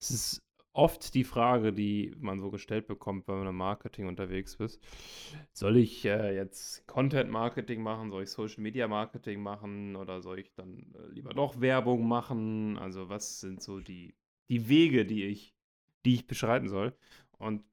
Es ist oft die Frage, die man so gestellt bekommt, wenn man im Marketing unterwegs ist. Soll ich äh, jetzt Content Marketing machen? Soll ich Social Media Marketing machen? Oder soll ich dann äh, lieber doch Werbung machen? Also, was sind so die, die Wege, die ich, die ich beschreiten soll? Und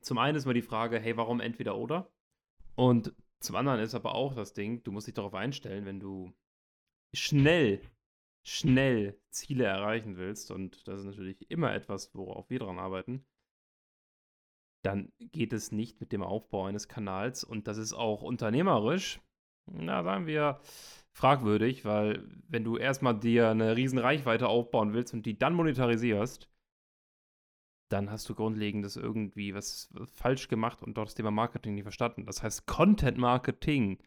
zum einen ist mal die Frage, hey, warum entweder oder? Und zum anderen ist aber auch das Ding, du musst dich darauf einstellen, wenn du schnell schnell Ziele erreichen willst, und das ist natürlich immer etwas, worauf wir dran arbeiten, dann geht es nicht mit dem Aufbau eines Kanals. Und das ist auch unternehmerisch, na, sagen wir, fragwürdig, weil wenn du erstmal dir eine riesen Reichweite aufbauen willst und die dann monetarisierst, dann hast du grundlegendes irgendwie was falsch gemacht und dort das Thema Marketing nicht verstanden. Das heißt, Content Marketing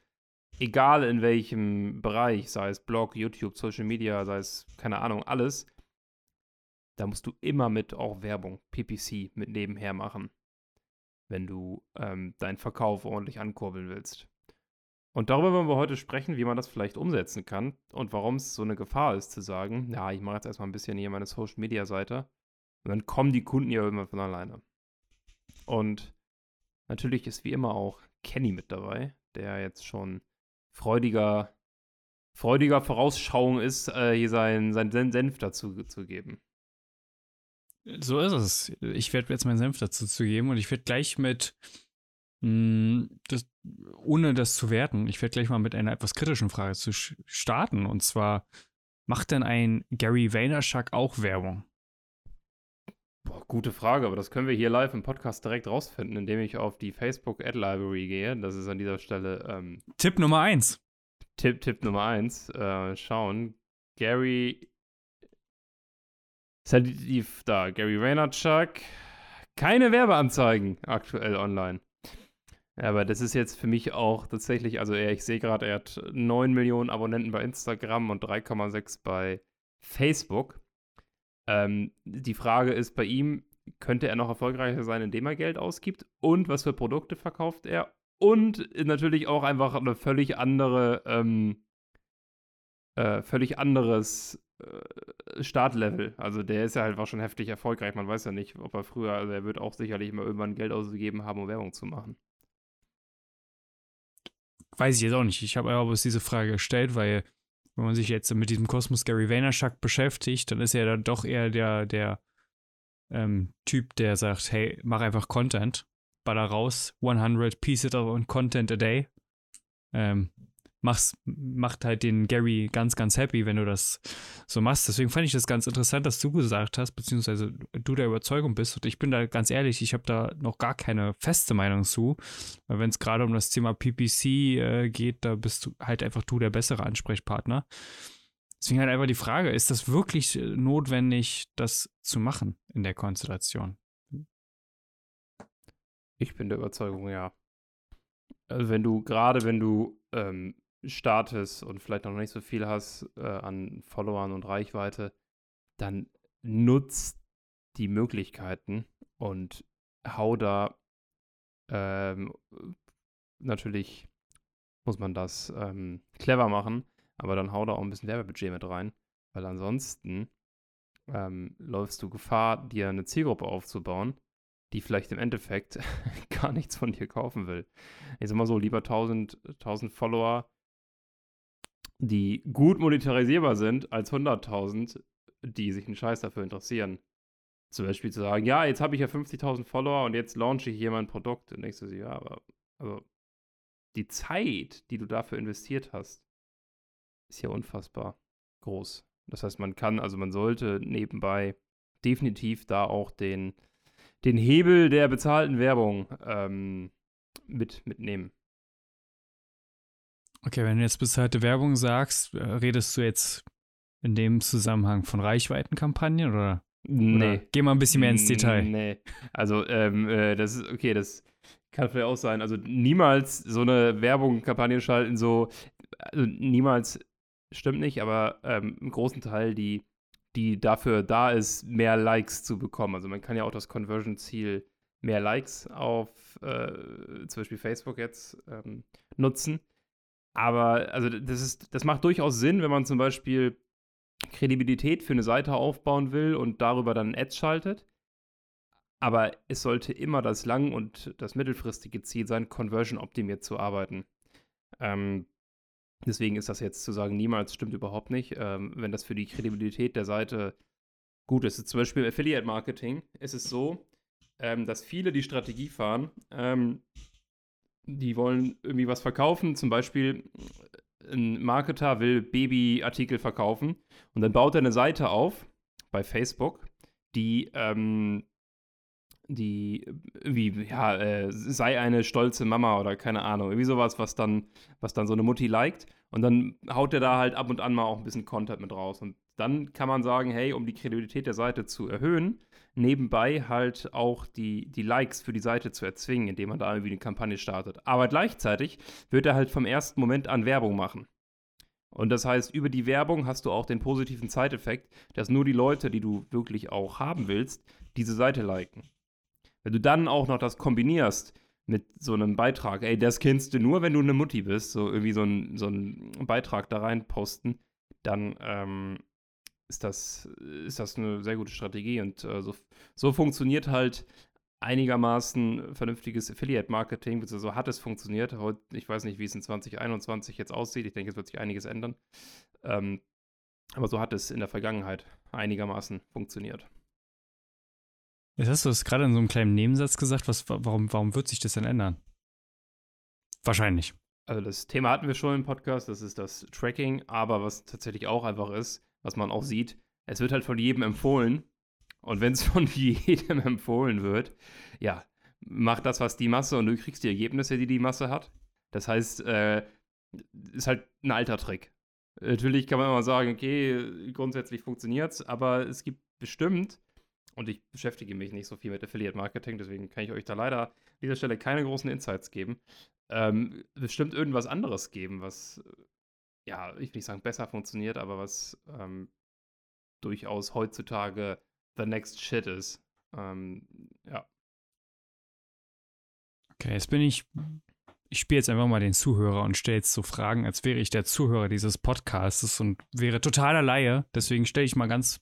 egal in welchem Bereich, sei es Blog, YouTube, Social Media, sei es, keine Ahnung, alles, da musst du immer mit auch Werbung, PPC, mit nebenher machen, wenn du ähm, deinen Verkauf ordentlich ankurbeln willst. Und darüber wollen wir heute sprechen, wie man das vielleicht umsetzen kann und warum es so eine Gefahr ist, zu sagen, ja, ich mache jetzt erstmal ein bisschen hier meine Social Media Seite und dann kommen die Kunden ja immer von alleine. Und natürlich ist wie immer auch Kenny mit dabei, der jetzt schon freudiger, freudiger Vorausschauung ist, äh, hier seinen sein Senf dazu zu geben. So ist es. Ich werde jetzt meinen Senf dazu zu geben und ich werde gleich mit, mh, hm, das, ohne das zu werten, ich werde gleich mal mit einer etwas kritischen Frage zu starten. Und zwar, macht denn ein Gary Vaynerchuk auch Werbung? Gute Frage, aber das können wir hier live im Podcast direkt rausfinden, indem ich auf die Facebook Ad Library gehe. Das ist an dieser Stelle ähm, Tipp Nummer 1. Tipp, Tipp Nummer 1. Äh, schauen. Gary. Ist halt die, da, Gary Vaynerchuk. Keine Werbeanzeigen aktuell online. Aber das ist jetzt für mich auch tatsächlich, also er, ich sehe gerade, er hat 9 Millionen Abonnenten bei Instagram und 3,6 bei Facebook. Ähm, die Frage ist bei ihm, könnte er noch erfolgreicher sein, indem er Geld ausgibt? Und was für Produkte verkauft er? Und natürlich auch einfach eine völlig andere, ähm, äh, völlig anderes äh, Startlevel. Also der ist ja halt auch schon heftig erfolgreich. Man weiß ja nicht, ob er früher, also er wird auch sicherlich mal irgendwann Geld ausgegeben haben, um Werbung zu machen. Weiß ich jetzt auch nicht. Ich habe aber diese Frage gestellt, weil wenn man sich jetzt mit diesem Kosmos Gary Vaynerchuk beschäftigt, dann ist er dann doch eher der, der ähm, Typ, der sagt, hey, mach einfach Content, baller raus, 100 Pieces of Content a day. Ähm, mach's, macht halt den Gary ganz, ganz happy, wenn du das so machst. Deswegen fand ich das ganz interessant, dass du gesagt hast, beziehungsweise du der Überzeugung bist. Und ich bin da ganz ehrlich, ich habe da noch gar keine feste Meinung zu. Weil wenn es gerade um das Thema PPC äh, geht, da bist du halt einfach du der bessere Ansprechpartner. Deswegen halt einfach die Frage, ist das wirklich äh, notwendig, das zu machen in der Konstellation? Ich bin der Überzeugung, ja. Also wenn du, gerade wenn du ähm, startest und vielleicht noch nicht so viel hast äh, an Followern und Reichweite, dann nutzt die Möglichkeiten und hau da ähm, natürlich muss man das ähm, clever machen, aber dann hau da auch ein bisschen Werbebudget mit rein, weil ansonsten ähm, läufst du Gefahr, dir eine Zielgruppe aufzubauen, die vielleicht im Endeffekt gar nichts von dir kaufen will. Ich sag mal so, lieber 1000, 1000 Follower die gut monetarisierbar sind, als 100.000, die sich einen Scheiß dafür interessieren. Zum Beispiel zu sagen, ja, jetzt habe ich ja 50.000 Follower und jetzt launche ich hier mein Produkt. Und denkst du ja, aber also die Zeit, die du dafür investiert hast, ist ja unfassbar groß. Das heißt, man kann, also man sollte nebenbei definitiv da auch den, den Hebel der bezahlten Werbung ähm, mit, mitnehmen. Okay, wenn du jetzt bezahlte Werbung sagst, äh, redest du jetzt in dem Zusammenhang von Reichweitenkampagnen oder? Nee. Oder geh mal ein bisschen mehr ins Detail. Nee. Also, ähm, äh, das ist, okay, das kann vielleicht auch sein. Also, niemals so eine Werbung, Kampagne schalten, so, also niemals stimmt nicht, aber ähm, im großen Teil, die, die dafür da ist, mehr Likes zu bekommen. Also, man kann ja auch das Conversion-Ziel mehr Likes auf äh, zum Beispiel Facebook jetzt ähm, nutzen. Aber also das ist, das macht durchaus Sinn, wenn man zum Beispiel Kredibilität für eine Seite aufbauen will und darüber dann Ads schaltet. Aber es sollte immer das lang- und das mittelfristige Ziel sein, Conversion optimiert zu arbeiten. Ähm, deswegen ist das jetzt zu sagen, niemals stimmt überhaupt nicht. Ähm, wenn das für die Kredibilität der Seite gut ist. Zum Beispiel im Affiliate Marketing ist es so, ähm, dass viele die Strategie fahren, ähm, die wollen irgendwie was verkaufen, zum Beispiel ein Marketer will Babyartikel verkaufen und dann baut er eine Seite auf bei Facebook, die ähm, die irgendwie, ja, äh, sei eine stolze Mama oder keine Ahnung, irgendwie sowas, was dann, was dann so eine Mutti liked. Und dann haut er da halt ab und an mal auch ein bisschen Content mit raus. Und dann kann man sagen, hey, um die Kredibilität der Seite zu erhöhen, nebenbei halt auch die, die Likes für die Seite zu erzwingen, indem man da irgendwie eine Kampagne startet. Aber gleichzeitig wird er halt vom ersten Moment an Werbung machen. Und das heißt, über die Werbung hast du auch den positiven Zeiteffekt, dass nur die Leute, die du wirklich auch haben willst, diese Seite liken. Wenn du dann auch noch das kombinierst mit so einem Beitrag, ey, das kennst du nur, wenn du eine Mutti bist, so irgendwie so einen so Beitrag da rein posten, dann ähm, ist, das, ist das eine sehr gute Strategie. Und äh, so, so funktioniert halt einigermaßen vernünftiges Affiliate-Marketing, beziehungsweise so hat es funktioniert. Ich weiß nicht, wie es in 2021 jetzt aussieht. Ich denke, es wird sich einiges ändern. Ähm, aber so hat es in der Vergangenheit einigermaßen funktioniert. Jetzt hast du es gerade in so einem kleinen Nebensatz gesagt. Was, warum, warum wird sich das denn ändern? Wahrscheinlich. Also das Thema hatten wir schon im Podcast, das ist das Tracking, aber was tatsächlich auch einfach ist, was man auch sieht, es wird halt von jedem empfohlen. Und wenn es von jedem empfohlen wird, ja, mach das, was die Masse und du kriegst die Ergebnisse, die die Masse hat. Das heißt, äh, ist halt ein alter Trick. Natürlich kann man immer sagen, okay, grundsätzlich funktioniert es, aber es gibt bestimmt, und ich beschäftige mich nicht so viel mit Affiliate Marketing, deswegen kann ich euch da leider an dieser Stelle keine großen Insights geben, ähm, bestimmt irgendwas anderes geben, was ja, ich will nicht sagen besser funktioniert, aber was ähm, durchaus heutzutage the next shit ist. Ähm, ja. Okay, jetzt bin ich. Ich spiele jetzt einfach mal den Zuhörer und stelle jetzt so Fragen, als wäre ich der Zuhörer dieses Podcasts und wäre totaler Laie. Deswegen stelle ich mal ganz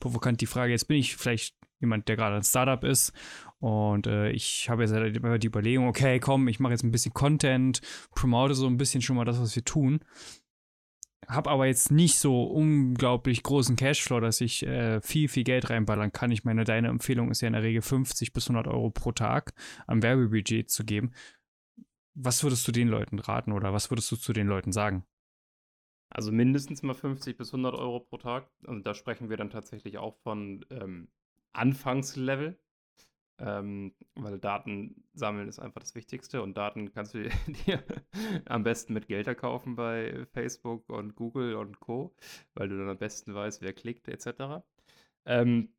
provokant die Frage: Jetzt bin ich vielleicht jemand, der gerade ein Startup ist und äh, ich habe jetzt halt die Überlegung, okay, komm, ich mache jetzt ein bisschen Content, promote so ein bisschen schon mal das, was wir tun habe aber jetzt nicht so unglaublich großen Cashflow, dass ich äh, viel, viel Geld reinballern kann. Ich meine, deine Empfehlung ist ja in der Regel 50 bis 100 Euro pro Tag am Werbebudget zu geben. Was würdest du den Leuten raten oder was würdest du zu den Leuten sagen? Also mindestens mal 50 bis 100 Euro pro Tag. Und da sprechen wir dann tatsächlich auch von ähm, Anfangslevel. Ähm, weil Daten sammeln ist einfach das Wichtigste und Daten kannst du dir am besten mit Geld erkaufen bei Facebook und Google und Co., weil du dann am besten weißt, wer klickt etc. Ähm,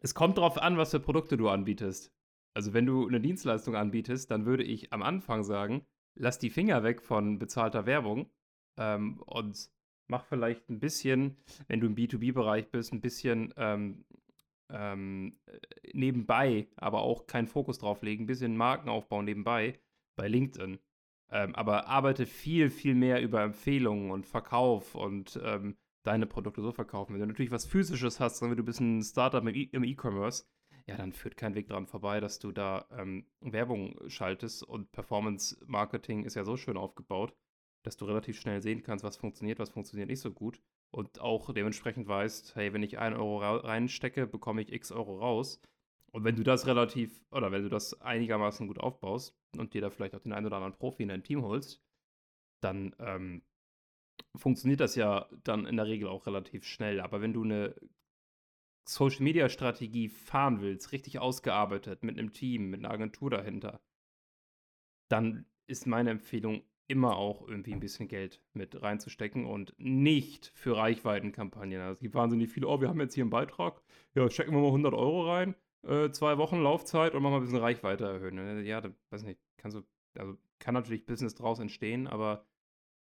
es kommt darauf an, was für Produkte du anbietest. Also wenn du eine Dienstleistung anbietest, dann würde ich am Anfang sagen, lass die Finger weg von bezahlter Werbung ähm, und mach vielleicht ein bisschen, wenn du im B2B-Bereich bist, ein bisschen ähm, ähm, nebenbei, aber auch keinen Fokus drauf legen, ein bisschen Markenaufbau nebenbei bei LinkedIn. Ähm, aber arbeite viel, viel mehr über Empfehlungen und Verkauf und ähm, deine Produkte so verkaufen. Wenn du natürlich was Physisches hast, sagen du bist ein Startup im E-Commerce, ja, dann führt kein Weg daran vorbei, dass du da ähm, Werbung schaltest und Performance-Marketing ist ja so schön aufgebaut, dass du relativ schnell sehen kannst, was funktioniert, was funktioniert nicht so gut und auch dementsprechend weißt, hey, wenn ich 1 Euro reinstecke, bekomme ich x Euro raus. Und wenn du das relativ, oder wenn du das einigermaßen gut aufbaust und dir da vielleicht auch den einen oder anderen Profi in dein Team holst, dann ähm, funktioniert das ja dann in der Regel auch relativ schnell. Aber wenn du eine Social Media Strategie fahren willst, richtig ausgearbeitet, mit einem Team, mit einer Agentur dahinter, dann ist meine Empfehlung immer auch irgendwie ein bisschen Geld mit reinzustecken und nicht für Reichweitenkampagnen. Also es gibt wahnsinnig viele, oh, wir haben jetzt hier einen Beitrag, ja, stecken wir mal 100 Euro rein, äh, zwei Wochen Laufzeit und machen mal ein bisschen Reichweite erhöhen. Ne? Ja, da, weiß nicht, kannst du, also kann natürlich Business draus entstehen, aber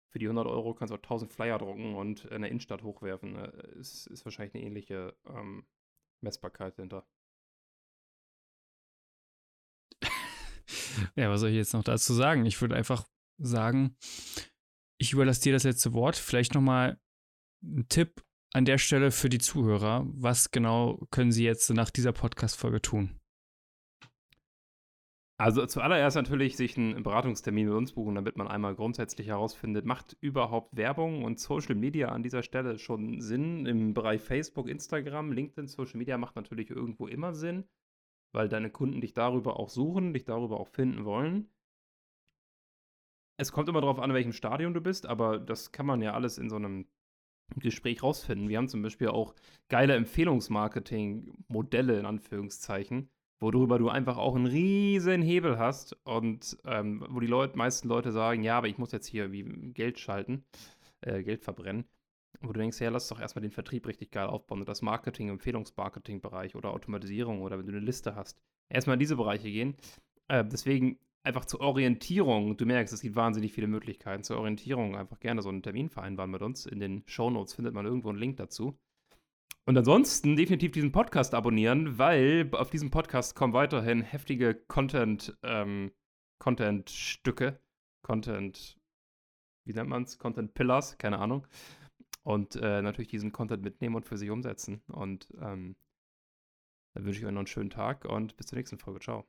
für die 100 Euro kannst du auch 1000 Flyer drucken und in der Innenstadt hochwerfen. Ne? Ist, ist wahrscheinlich eine ähnliche ähm, Messbarkeit dahinter. Ja, was soll ich jetzt noch dazu sagen? Ich würde einfach sagen, ich überlasse dir das letzte Wort. Vielleicht nochmal ein Tipp an der Stelle für die Zuhörer, was genau können sie jetzt nach dieser Podcast-Folge tun? Also zuallererst natürlich sich einen Beratungstermin mit uns buchen, damit man einmal grundsätzlich herausfindet, macht überhaupt Werbung und Social Media an dieser Stelle schon Sinn im Bereich Facebook, Instagram, LinkedIn, Social Media macht natürlich irgendwo immer Sinn, weil deine Kunden dich darüber auch suchen, dich darüber auch finden wollen. Es kommt immer darauf an, in welchem Stadium du bist, aber das kann man ja alles in so einem Gespräch rausfinden. Wir haben zum Beispiel auch geile Empfehlungsmarketing-Modelle in Anführungszeichen, worüber du einfach auch einen riesen Hebel hast und ähm, wo die Leute, meisten Leute sagen, ja, aber ich muss jetzt hier wie Geld schalten, äh, Geld verbrennen. Wo du denkst, ja, lass doch erstmal den Vertrieb richtig geil aufbauen und das Marketing, Empfehlungsmarketing-Bereich oder Automatisierung oder wenn du eine Liste hast, erstmal in diese Bereiche gehen. Äh, deswegen einfach zur Orientierung, du merkst, es gibt wahnsinnig viele Möglichkeiten. Zur Orientierung einfach gerne so einen Termin vereinbaren mit uns. In den Show Notes findet man irgendwo einen Link dazu. Und ansonsten definitiv diesen Podcast abonnieren, weil auf diesem Podcast kommen weiterhin heftige Content, ähm, Content-Stücke, Content, wie nennt man es? Content Pillars, keine Ahnung. Und äh, natürlich diesen Content mitnehmen und für sich umsetzen. Und ähm, dann wünsche ich euch noch einen schönen Tag und bis zur nächsten Folge. Ciao.